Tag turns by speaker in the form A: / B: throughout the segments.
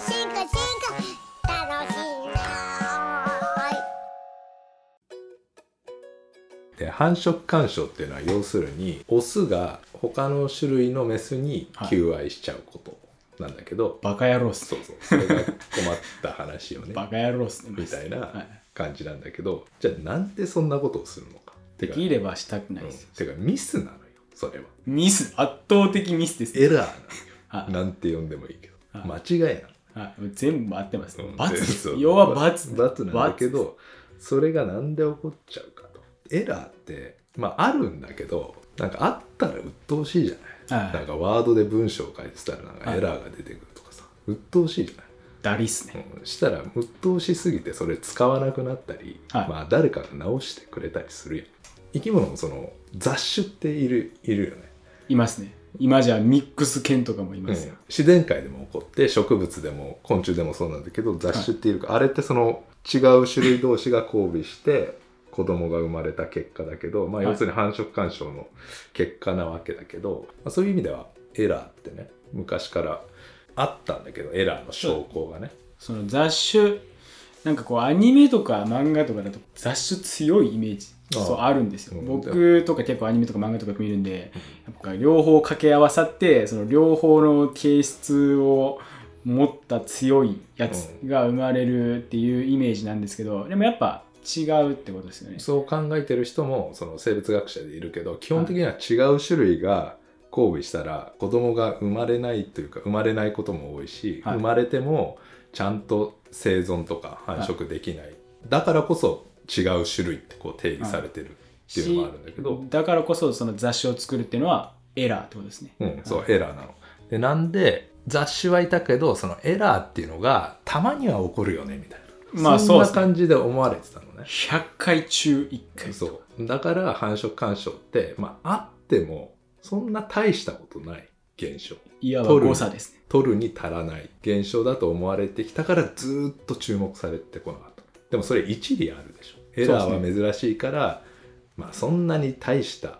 A: 進化進化楽しいな
B: で繁殖干渉っていうのは要するにオスが他の種類のメスに求愛しちゃうことなんだけど、
C: バカ野郎っす。
B: そうそうそれが困った話よね。
C: バカ野郎っすね
B: みたい
C: は
B: な感じなんだけど、じゃあなんでそんなことをするのか
C: できればしたくない
B: うん
C: ですよ、
B: てかミスなのよそれは。
C: ミス圧倒的ミスです。ね
B: エラーな
C: はい。
B: のよなんて呼んでもいいけど。
C: はい。
B: 間違いなの
C: はい、全部合ってます、
B: うん。
C: 罰。で す
B: そう。
C: 要は罰。
B: 罰。なんだけ
C: 罰。
B: どそれがなんで起こっちゃうかと。エラーってまああるんだけどなんかあったら鬱陶しいじゃない、
C: はい。
B: なんかワードで文章を書いてたらなんかエラーが出てくるとかさ。鬱陶しいじゃない、
C: ダリっすね、
B: うん。したら鬱陶しすぎてそれ使わなくなったり、
C: はい。
B: まあ誰かが直してくれたりするやん。生き物もその雑種っているいるよね。
C: いますね今じゃミックス犬とかもいますよ、
B: 自然界でも起こって植物でも昆虫でもそうなんだけど雑種っていうか、あれってその違う種類同士が交尾して子供が生まれた結果だけど、まあ、
C: はい。
B: 要するに繁殖干渉の結果なわけだけど、まあ、そういう意味ではエラーってね昔からあったんだけどエラーの証拠がね、
C: その雑種なんかこうアニメとか漫画とかだと雑種強いイメージそうあるんですよ。
B: うん。
C: 僕とか結構アニメとか漫画とか見るんでやっぱ両方掛け合わさってその両方の形質を持った強いやつが生まれるっていうイメージなんですけどでもやっぱ違うってことですよね。
B: そう考えてる人もその生物学者でいるけど基本的には違う種類が交尾したら子供が生まれないというか生まれないことも多いし、
C: はい。
B: 生まれてもちゃんと生存とか繁殖できない、だからこそ違う種類ってこう定義されてるっていうのもあるんだけど、
C: だからこそその雑種を作るっていうのはエラーってことですね、
B: うん、そうエラーなの。でなんで雑種はいたけどそのエラーっていうのがたまには起こるよねみたいな、
C: まあ
B: そんな感じで思われてたのね。
C: 100回中1回。
B: そう。だから繁殖干渉って、まあ、あってもそんな大したことない現象。
C: いわば誤差ですね。
B: 取るに足らない現象だと思われてきたからずーっと注目されてこなかった。でもそれ一理あるでしょエラーは珍しいからまあそんなに大した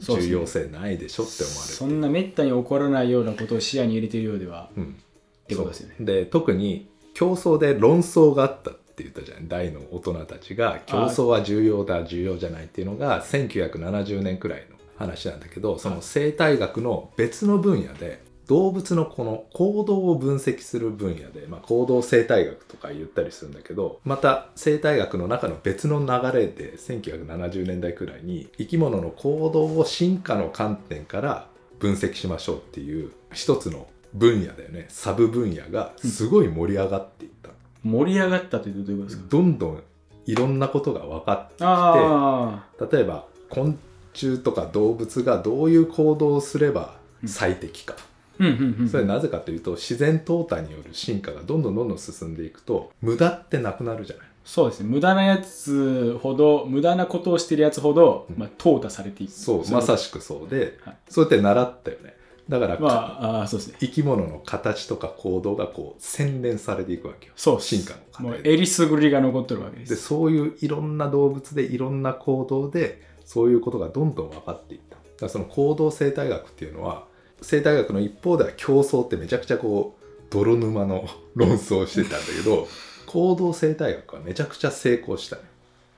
B: 重要性ないでしょって思われて
C: そんなめったに起こらないようなことを視野に入れているようでは
B: うん。
C: ってことですよね。
B: で特に競争で論争があったって言ったじゃん。大の大人たちが競争は重要だ重要じゃないっていうのが1970年くらいの話なんだけどその生態学の別の分野で動物のこの行動を分析する分野で、まあ、行動生態学とか言ったりするんだけどまた生態学の中の別の流れで1970年代くらいに生き物の行動を進化の観点から分析しましょうっていう一つの分野だよね。サブ分野がすごい盛り上がっていった、
C: 盛り上がったというとどういうことですか？
B: どんどんいろんなことが分かってきて
C: あ
B: 例えば昆虫とか動物がどういう行動をすれば最適か、
C: あうんうんうん
B: それはなぜかというと自然淘汰による進化がどんどんどんどん進んでいくと無駄ってなくなるじゃない。
C: そうですね。無駄なやつほど無駄なことをしてるやつほど、
B: うん。
C: まあ、淘汰されていく。
B: そうまさしくそうで、
C: はい。
B: そうやって習ったよね。だから、
C: まああーそうですね。
B: 生き物の形とか行動がこう洗練されていくわけよ。
C: そう
B: 進化の過
C: もうえりすぐりが残ってるわけで
B: ですそういういろんな動物でいろんな行動でそういうことがどんどん分かっていった。だからその行動生態学っていうのは生態学の一方では競争ってめちゃくちゃこう泥沼の論争をしてたんだけど 行動生態学はめちゃくちゃ成功したよ。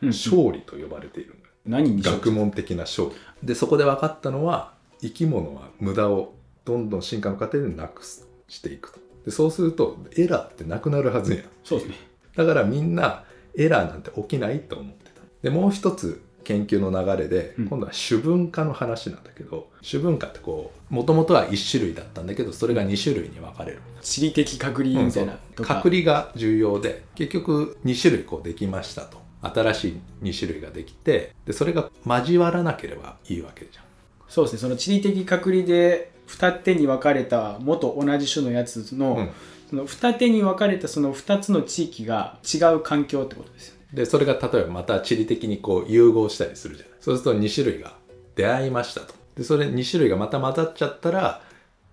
C: うん。
B: 勝利と呼ばれている
C: 何にしよう
B: 学問的な勝利。でそこで分かったのは生き物は無駄をどんどん進化の過程でなくすしていくと。でそうするとエラーってなくなるはずやん。
C: そうですね。
B: だからみんなエラーなんて起きないと思ってた。でもう一つ研究の流れで、
C: うん。
B: 今度は主文化の話なんだけど主文化ってこうもともとは1種類だったんだけどそれが2種類に分かれる。
C: 地理的隔離みたいな、
B: うん隔離が重要で結局2種類こうできましたと。新しい2種類ができてでそれが交わらなければいいわけじゃん。
C: そうですね。その地理的隔離で二手に分かれた元同じ種のやつの、
B: うん。
C: その二手に分かれたその2つの地域が違う環境ってことですよね
B: でそれが例えばまた地理的にこう融合したりするじゃない。そうすると2種類が出会いましたと。でそれ2種類がまた混ざっちゃったら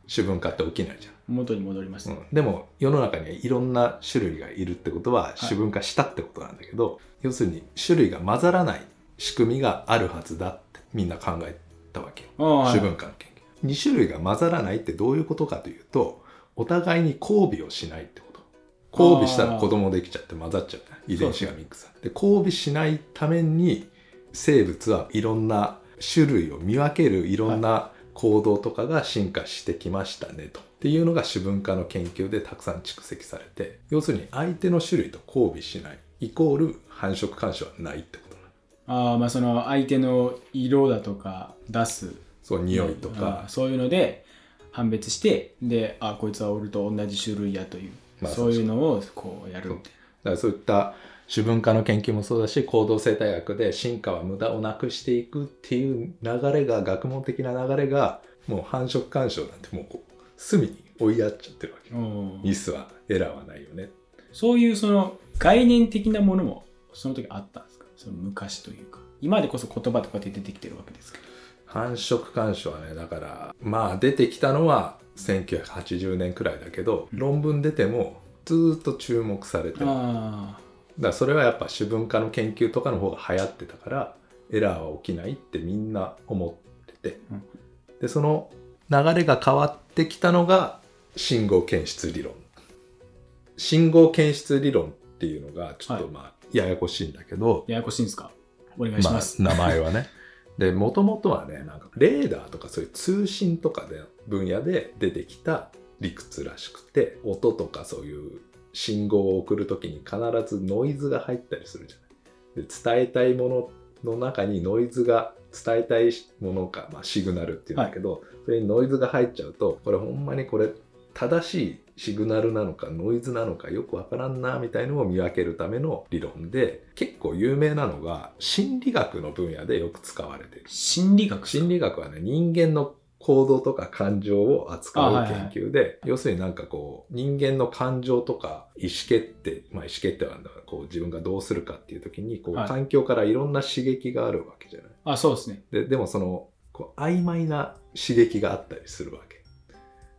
B: 主文化って起きないじゃん。
C: 元に戻ります、
B: うん、でも世の中にはいろんな種類がいるってことは主文化したってことなんだけど、要するに種類が混ざらない仕組みがあるはずだってみんな考えたわけよ、主文化の研究。2種類が混ざらないってどういうことかというとお互いに交尾をしないってこと。交尾したら子供できちゃって混ざっちゃうね遺伝子がミックスされて。で交尾しないために生物はいろんな種類を見分けるいろんな行動とかが進化してきましたねと。っていうのが主文化の研究でたくさん蓄積されて要するに相手の種類と交尾しないイコール繁殖干渉はないってこと。
C: ああまあその相手の色だとか出す。
B: そう匂いと
C: あ
B: か。
C: ーそういうので判別してであこいつは俺と同じ種類やという、
B: まあ
C: そういうのをこうやるみたい
B: だからそういった主文化の研究もそうだし行動生態学で進化は無駄をなくしていくっていう流れが学問的な流れがもう繁殖干渉なんてもうこう隅に追いやっちゃってるわけ。ミスはエラーはないよね。
C: そういうその概念的なものもその時あったんですか？その昔というか。今でこそ言葉とかで出てきてるわけですけど。
B: 繁殖干渉はねだからまあ出てきたのは1980年くらいだけど、論文出てもずーっと注目されてる。だか
C: あ
B: らそれはやっぱ主文化の研究とかの方が流行ってたからエラーは起きないってみんな思ってて、
C: うん。
B: でその流れが変わってきたのが信号検出理論。信号検出理論っていうのがちょっと
C: はい。
B: まあややこしいんだけど、
C: あややこしいんですか？お願いします、
B: まあ、名前はね。でもともとはねなんかレーダーとかそういう通信とかで分野で出てきた理屈らしくて音とかそういう信号を送る時に必ずノイズが入ったりするじゃない。で伝えたいものの中にノイズが伝えたいものか、まあ、シグナルっていうんだけど、それにノイズが入っちゃうとこれほんまにこれ正しいシグナルなのかノイズなのかよくわからんなみたいのを見分けるための理論で結構有名なのが心理学の分野でよく使われている。
C: 心理学
B: 心理学はね人間の行動とか感情を扱う
C: あはいはい
B: 研究で、要するになんかこう人間の感情とか意思決定まあ意思決定はなんだこう自分がどうするかっていう時にこう、
C: はい。
B: 環境からいろんな刺激があるわけじゃない。
C: あそうですね。
B: ででもそのこう曖昧な刺激があったりするわけ。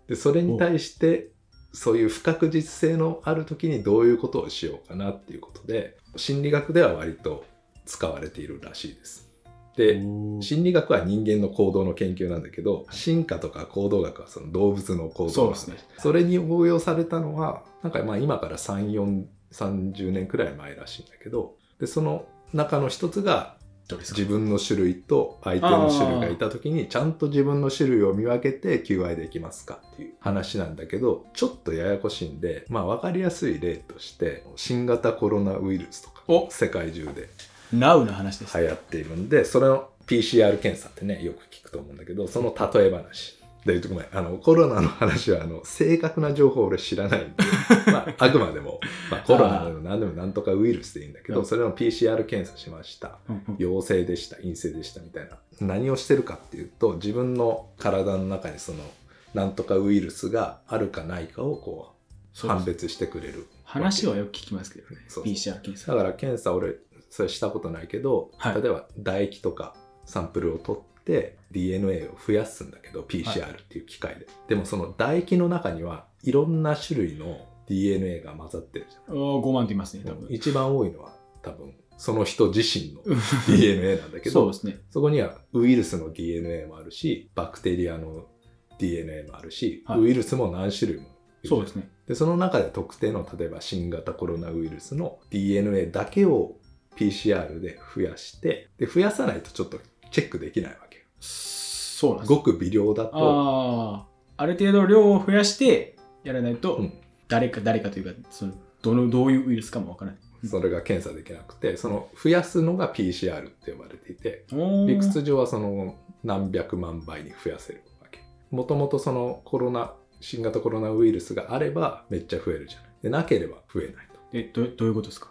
B: でそれに対してそういう不確実性のある時にどういうことをしようかなっていうことで心理学では割と使われているらしいですで心理学は人間の行動の研究なんだけど進化とか行動学はその動物の行動の話
C: そうですね。
B: それに応用されたのはなんかまあ今から3430年くらい前らしいんだけどでその中の一つが自分の種類と相手の種類がいた時にちゃんと自分の種類を見分けて求愛できますかっていう話なんだけどちょっとややこしいんでまあ分かりやすい例として新型コロナウイルスとか
C: お。
B: 世界中で
C: ナウな話です、
B: 流行っているんでそれの PCR 検査ってねよく聞くと思うんだけどその例え話。でごめん。あのコロナの話はあの正確な情報俺知らないんで、まあ、あくまでも、まあ、コロナでも何でもなんとかウイルスでいいんだけ
C: うん。
B: どそれの PCR 検査しました。陽性でした陰性でしたみたいな。何をしてるかっていうと自分の体の中にそのなんとかウイルスがあるかないかをこう判別してくれる。
C: 話はよく聞きますけどね
B: そう
C: PCR 検査。
B: だから検査俺それしたことないけど、
C: はい。
B: 例えば唾液とかサンプルを取って DNA を増やすんだけど PCR っていう機械で、でもその唾液の中にはいろんな種類の DNA が混ざってるじゃん。
C: お5万と言いますね多分。
B: 一番多いのは多分その人自身の DNA なんだけど
C: そうですね。
B: そこにはウイルスの DNA もあるしバクテリアの DNA もあるし、
C: はい。
B: ウイルスも何種類も
C: そうですね。
B: でその中で特定の例えば新型コロナウイルスの DNA だけを PCR で増やしてで増やさないとちょっとチェックできないわけよ。
C: そうなんです。
B: ごく微量だと、
C: ある程度量を増やしてやらないと、
B: うん。
C: 誰か誰かというかそのどのどういうウイルスかもわからない。
B: それが検査できなくてその増やすのが PCR って呼ばれていて理屈上はその何百万倍に増やせるわけ。もともとそのコロナ新型コロナウイルスがあればめっちゃ増えるじゃない。でなければ増えないと。
C: えどどういうことですか？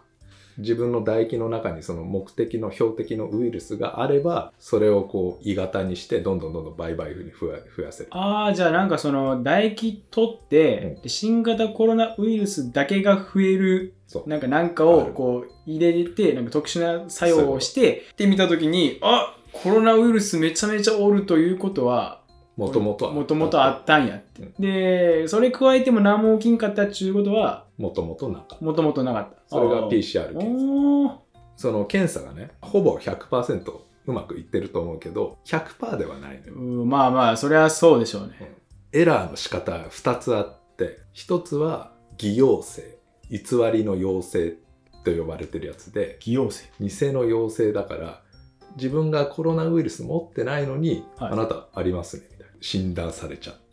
B: 自分の唾液の中にその目的の標的のウイルスがあればそれをこう鋳型にしてどんどんどんどん倍々に増や増やせる。
C: ああじゃあなんかその唾液取って、
B: うん。
C: で新型コロナウイルスだけが増えるなんかなんか
B: あ
C: を
B: る
C: こう入れてなんか特殊な作用をしてで見た時にあコロナウイルスめちゃめちゃおるということは
B: もともとは
C: もともとあったんやって、
B: うん。
C: でそれ加えても何も起きんかったっちゅうことは
B: もともとなかった。
C: もともとなかった。
B: それが PCR 検査。その検査がねほぼ100%うまくいってると思うけど100%ではないのよ。
C: うんまあまあそれはそうでしょうね。
B: エラーの仕方2つあってって一つは偽陽性。偽りの陽性と呼ばれてるやつで
C: 偽陽性。
B: 偽の陽性だから自分がコロナウイルス持ってないのに、
C: はい。
B: あなたありますねみたいな。診断されちゃった場合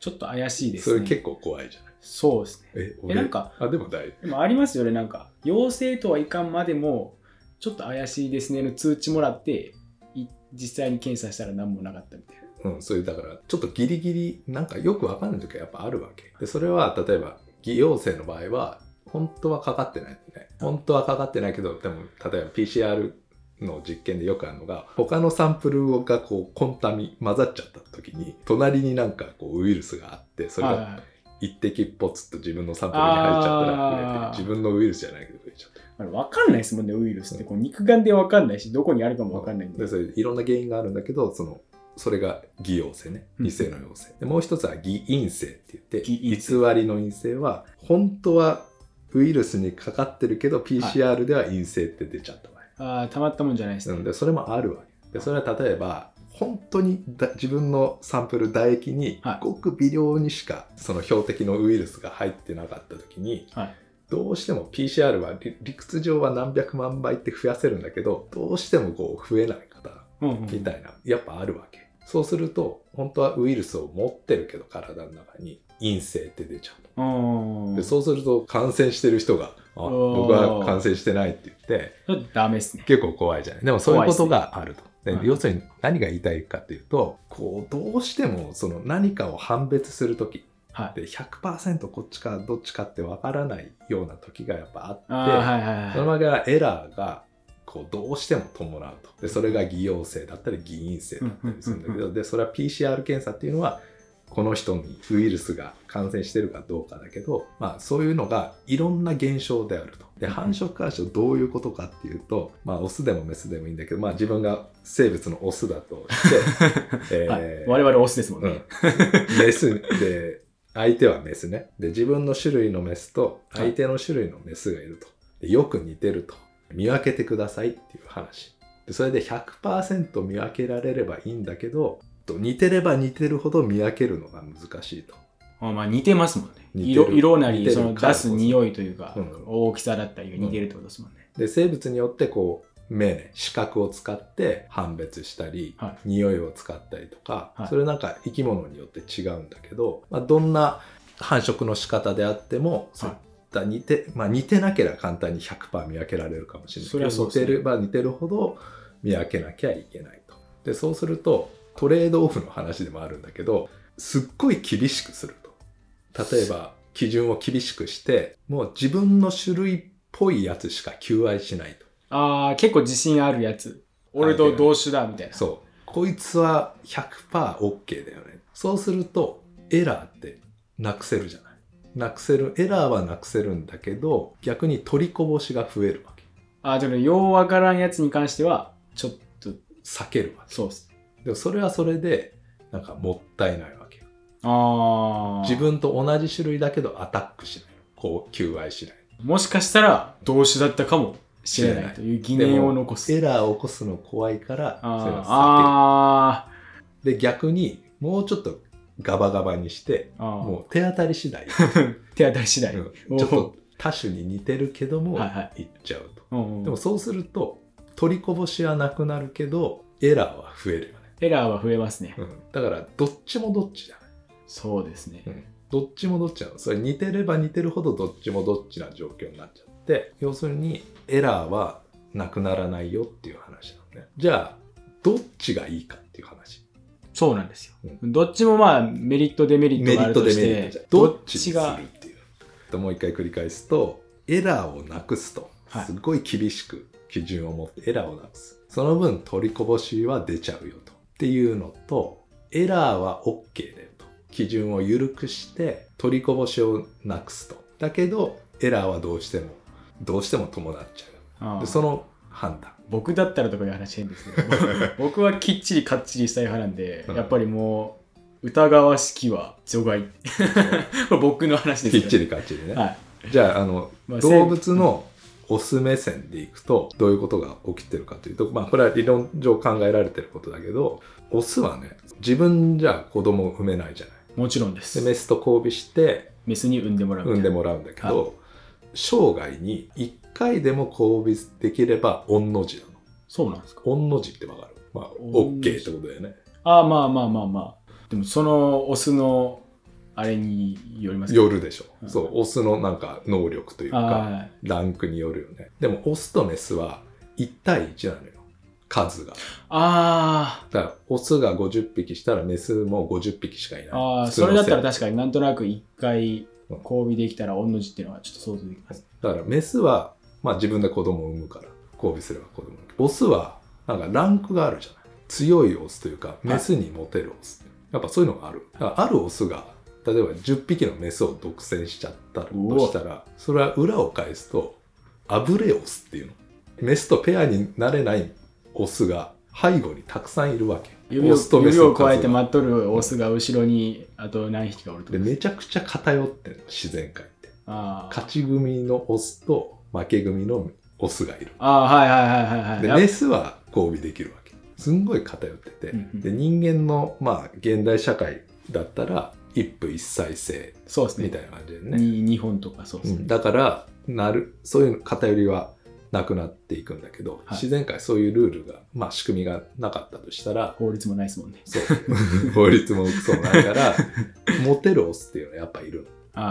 C: ちょっと怪しいですね。
B: それ結構怖いじゃない。
C: そうですね。
B: え
C: えなんか
B: あでも大丈
C: でもありますよね。なんか陽性とはいかんまでもちょっと怪しいですねの通知もらってい実際に検査したら何もなかったみたいな。
B: 夫うんそういうだからちょっとギリギリなんかよくわかんない時はやっぱあるわけ。でそれは例えば偽陽性の場合は本当はかかってないね本当はかかってないけどでも例えば PCR の実験でよくあるのが他のサンプルがこうコンタミ混ざっちゃった時に隣になんかこうウイルスがあってそれが
C: はいはい。
B: 一滴ポツッと自分のサンプルに入っちゃったら触れ
C: あー。
B: て自分のウイルスじゃないけど触れちゃった。
C: あれ分かんないですもんねウイルスって。こう肉眼で分かんないしどこにあるかも分かんないんで。
B: でそれいろんな原因があるんだけどそのそれが偽陽性ね。
C: うん。
B: 偽の陽性。でもう一つは偽陰性って言って
C: 偽
B: りの陰性は本当はウイルスにかかってるけど PCR では陰性って出ちゃった場合、
C: ああたまったもんじゃないですね、
B: なのでそれもあるわけ。でそれは例えば本当にだ自分のサンプル唾液に
C: はい。
B: ごく微量にしかその標的のウイルスが入ってなかった時に
C: はい。
B: どうしても PCR は理理屈上は何百万倍って増やせるんだけどどうしてもこう増えない方
C: うんうん。
B: みたいなやっぱあるわけ。そうすると本当はウイルスを持ってるけど体の中に陰性って出ちゃうでそうすると感染してる人が「あ
C: おー
B: 僕は感染してない」って言って。
C: ダメですね。
B: 結構怖いじゃない。でもそういうことがあると。で
C: はい
B: 要するに何が言いたいかっていうとこうどうしてもその何かを判別する時
C: はい。
B: で100%こっちかどっちかってわからないような時がやっぱあってその
C: はい
B: 場合はエラーがこうどうしても伴うと。でそれが偽陽性だったり偽陰性だったりするんだけどでそれは PCR 検査っていうのはこの人にウイルスが感染してるかどうかだけど、まあ、そういうのがいろんな現象であると。で
C: うん。
B: 繁殖干渉どういうことかっていうと、まあ、オスでもメスでもいいんだけど、まあ、自分が生物のオスだとして、え
C: はい。
B: ー
C: 我々オスですもんね、
B: うん、メスで相手はメスね。で自分の種類のメスと相手の種類のメスがいると。でよく似てると。見分けてくださいっていう話。でそれで100%見分けられればいいんだけどと似てれば似てるほど見分けるのが難しいと。
C: あまあ似てますもんね。色色なりその出す匂いというか、
B: うん。
C: 大きさだったりが似てるってことですもんね、
B: で生物によってこう目ね視覚を使って判別したり、
C: は
B: 匂いを使ったりとか、
C: はい。
B: それなんか生き物によって違うんだけど、まあ、どんな繁殖の仕方であっても、そうい似てまあ似てなければ簡単に100%見分けられるかもしれない
C: そりゃそうですね。
B: 似てれば似てるほど見分けなきゃいけないと。でそうするとトレードオフの話でもあるんだけどすっごい厳しくすると。例えば基準を厳しくしてもう自分の種類っぽいやつしか求愛しないと。
C: ああ結構自信あるやつ。俺と同種だみたいな。
B: そう。こいつは 100%OK だよね。そうするとエラーってなくせるじゃない。なくせるエラーはなくせるんだけど逆に取りこぼしが増えるわけ。
C: ああ、だから、ようわからんやつに関しては、ちょっと、
B: 避けるわけ。
C: そうっす。
B: でもそれはそれでなんかもったいないわけ
C: ああ。
B: 自分と同じ種類だけどアタックしない。こう求愛しない。
C: もしかしたら、同種だったかもしれないという疑念を残す。
B: エラーを起こすの怖いからそういうの避
C: あ
B: ける。で逆にもうちょっとガバガバにしてもう手当たり次第。
C: う、手当たり次第。
B: うん。ちょっと多種に似てるけども
C: はいはい。
B: いっちゃうと、
C: うんうん。
B: でもそうすると取りこぼしはなくなるけどエラーは増える
C: エラーは増えますね。
B: うん、だからどっちもどっちじゃない、
C: そうですね。
B: うん、どっちもどっちなの。それ似てれば似てるほどどっちもどっちな状況になっちゃって要するにエラーはなくならないよっていう話なのね。じゃあどっちがいいかっていう話。
C: そうなんですよ。
B: う
C: どっちもまあ、メリット、デメリットがあ
B: メリット
C: るとして
B: デメリットじゃ、
C: どっ
B: ちにするっ、ていう。ともう一回繰り返すとエラーをなくすと
C: はい。
B: すごい厳しく基準を持ってエラーをなくす。その分取りこぼしは出ちゃうよとっていうのとエラーは OK だよと。基準を緩くして取りこぼしをなくすと。だけどエラーはどうしてもどうしても伴っちゃう。でその判断。
C: 僕だったらとかいう話変ですけど 僕はきっちりかっちりしたい派なんで、
B: うん。
C: やっぱりもう疑わしきは除外。これ 僕の話ですよ
B: きっちりかっちりね、
C: はい。
B: じゃああの、
C: まあ
B: 動物のオス目線でいくとどういうことが起きてるかというとまあこれは理論上考えられてることだけどオスはね自分じゃ子供を産めないじゃない。
C: もちろんで
B: ですメスと交尾して
C: メスに産んでもらう。
B: 産んでもらうんだけど生涯に1回でも交尾できれば御の字なの。
C: そうなんですか。
B: 御の字ってわかる？まあ OK ってことだよね。
C: ああまあまあまあまあ。でもそのオスのあれによりますか
B: よるでしょ、
C: うん。
B: そう。オスのなんか能力というか
C: あ
B: ランクによるよね。でもオスとメスは1対1なのよ。数が。
C: あ
B: だからオスが50匹したらメスも50匹しかいない。
C: ーあー
B: 普通の
C: それだったら
B: 生
C: 確かになんとなく一回
B: うん。
C: 交尾できたら御の字っていうのはちょっと想像できます
B: だからメスは、まあ、自分で子供を産むから交尾すれば子供オスはなんかランクがあるじゃない。強いオスというかメスにモテるオス、やっぱそういうのがある。だからあるオスが例えば10匹のメスを独占しちゃったとしたらそれは裏を返すとアブレオスっていうの。メスとペアになれないオスが背後にたくさんいるわけ。
C: 指を
B: オスとメス
C: 指を加えて待っとるオスが後ろにあと何匹かおると。
B: でめちゃくちゃ偏ってるの自然界って。勝ち組のオスと負け組のオスがいる。
C: あーはいはいはいはいはい。
B: でメスは交尾できるわけ。すんごい偏ってて、
C: うんうん。
B: で人間のまあ現代社会だったら一夫一妻制
C: そうですね。
B: みたいな感じでね、
C: に日本とかそうですね、
B: うん。だからなるそういう偏りはなくなっていくんだけど、
C: はい。
B: 自然界そういうルールがまあ仕組みがなかったとしたら
C: 法律もないですもんね。
B: そう。法律もそうないから モテるオスっていうのはやっぱいる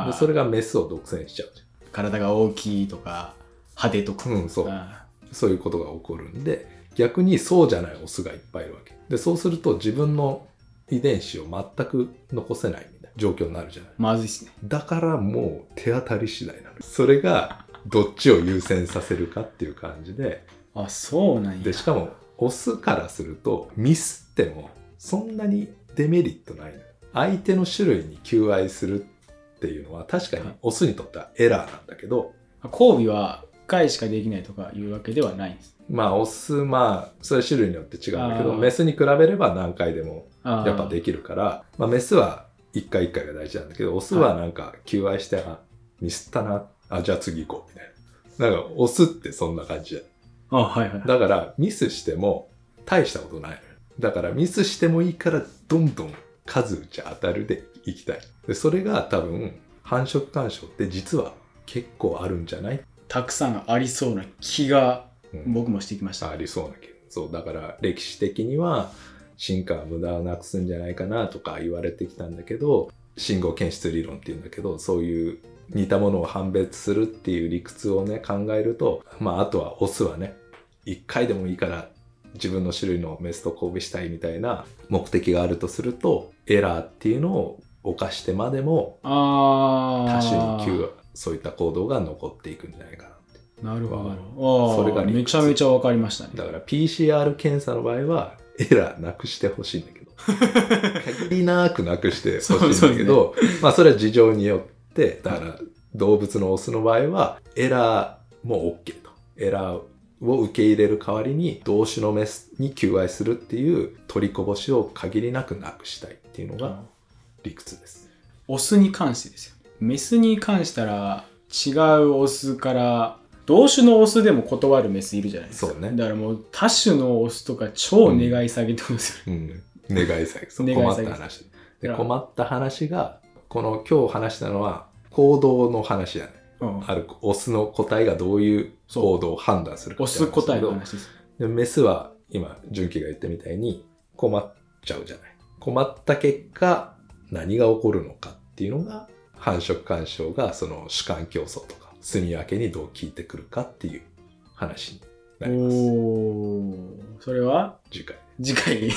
B: でそれがメスを独占しちゃうじ
C: 体が大きいとか派手とか、
B: うん、そう。
C: あ
B: そういうことが起こるんで逆にそうじゃないオスがいっぱいいるわけ。でそうすると自分の遺伝子を全く残せないみたいな状況になるじゃない。
C: ーまずいっすね。
B: だからもう手当たり次第なのそれがどっちを優先させるかっていう感じで。
C: あそうなんや。
B: でしかもオスからするとミスってもそんなにデメリットない相手の種類に求愛するっていうのは確かにオスにとってはエラーなんだけど。
C: 交尾は1回しかできないとかいうわけではないんです
B: まあオスまあそれは種類によって違うんだけどメスに比べれば何回でもやっぱできるからまあ、メスは1回1回が大事なんだけどオスはなんか求愛して、あミスったなあじゃあ次行こうみたいな。なんかオスってそんな感じ。じゃん
C: あはいはい。
B: だからミスしても大したことないだからミスしてもいいからどんどん数打ち当たるでいきたい。でそれが多分繁殖干渉って実は結構あるんじゃない、
C: たくさんありそうな気が
B: うん
C: 僕もしてきました、
B: ありそうな気がそうだから歴史的には進化は無駄をなくすんじゃないかなとか言われてきたんだけど信号検出理論っていうんだけどそういう似たものを判別するっていう理屈をね考えるとまああとはオスはね一回でもいいから自分の種類のメスと交尾したいみたいな目的があるとするとエラーっていうのを犯してまでも
C: ああ
B: 多種に求そういった行動が残っていくんじゃないかな
C: なるほど。
B: それが
C: めちゃめちゃ分かりましたね。
B: だから PCR 検査の場合はエラーなくしてほしいんだけど。限りなくなくしてほしいんだけど、まあそれは事情によってだから動物のオスの場合はエラーも OK と。エラーを受け入れる代わりに同種のメスに求愛するっていう取りこぼしを限りなくなくしたいっていうのが理屈です。
C: オスに関してですよ。メスに関したら違うオスから同種のオスでも断るメスいるじゃないですか。
B: そうね。
C: だからもう多種のオスとか超願い下げてますよ、
B: うん、願い下げ。そう
C: 願い
B: 困っ
C: 下げ
B: た話。で困った話がこの今日話したのは行動の話だね。
C: うん。
B: あるオスの個体がどういう行動を判断するか
C: オス個体の
B: 話
C: です。
B: でメスは今純喜が言ったみたいに困っちゃうじゃない。困った結果何が起こるのかっていうのが繁殖干渉がその主観競争とか住み分けにどう効いてくるかっていう話になります。
C: おー。それは？
B: 次回。
C: 次回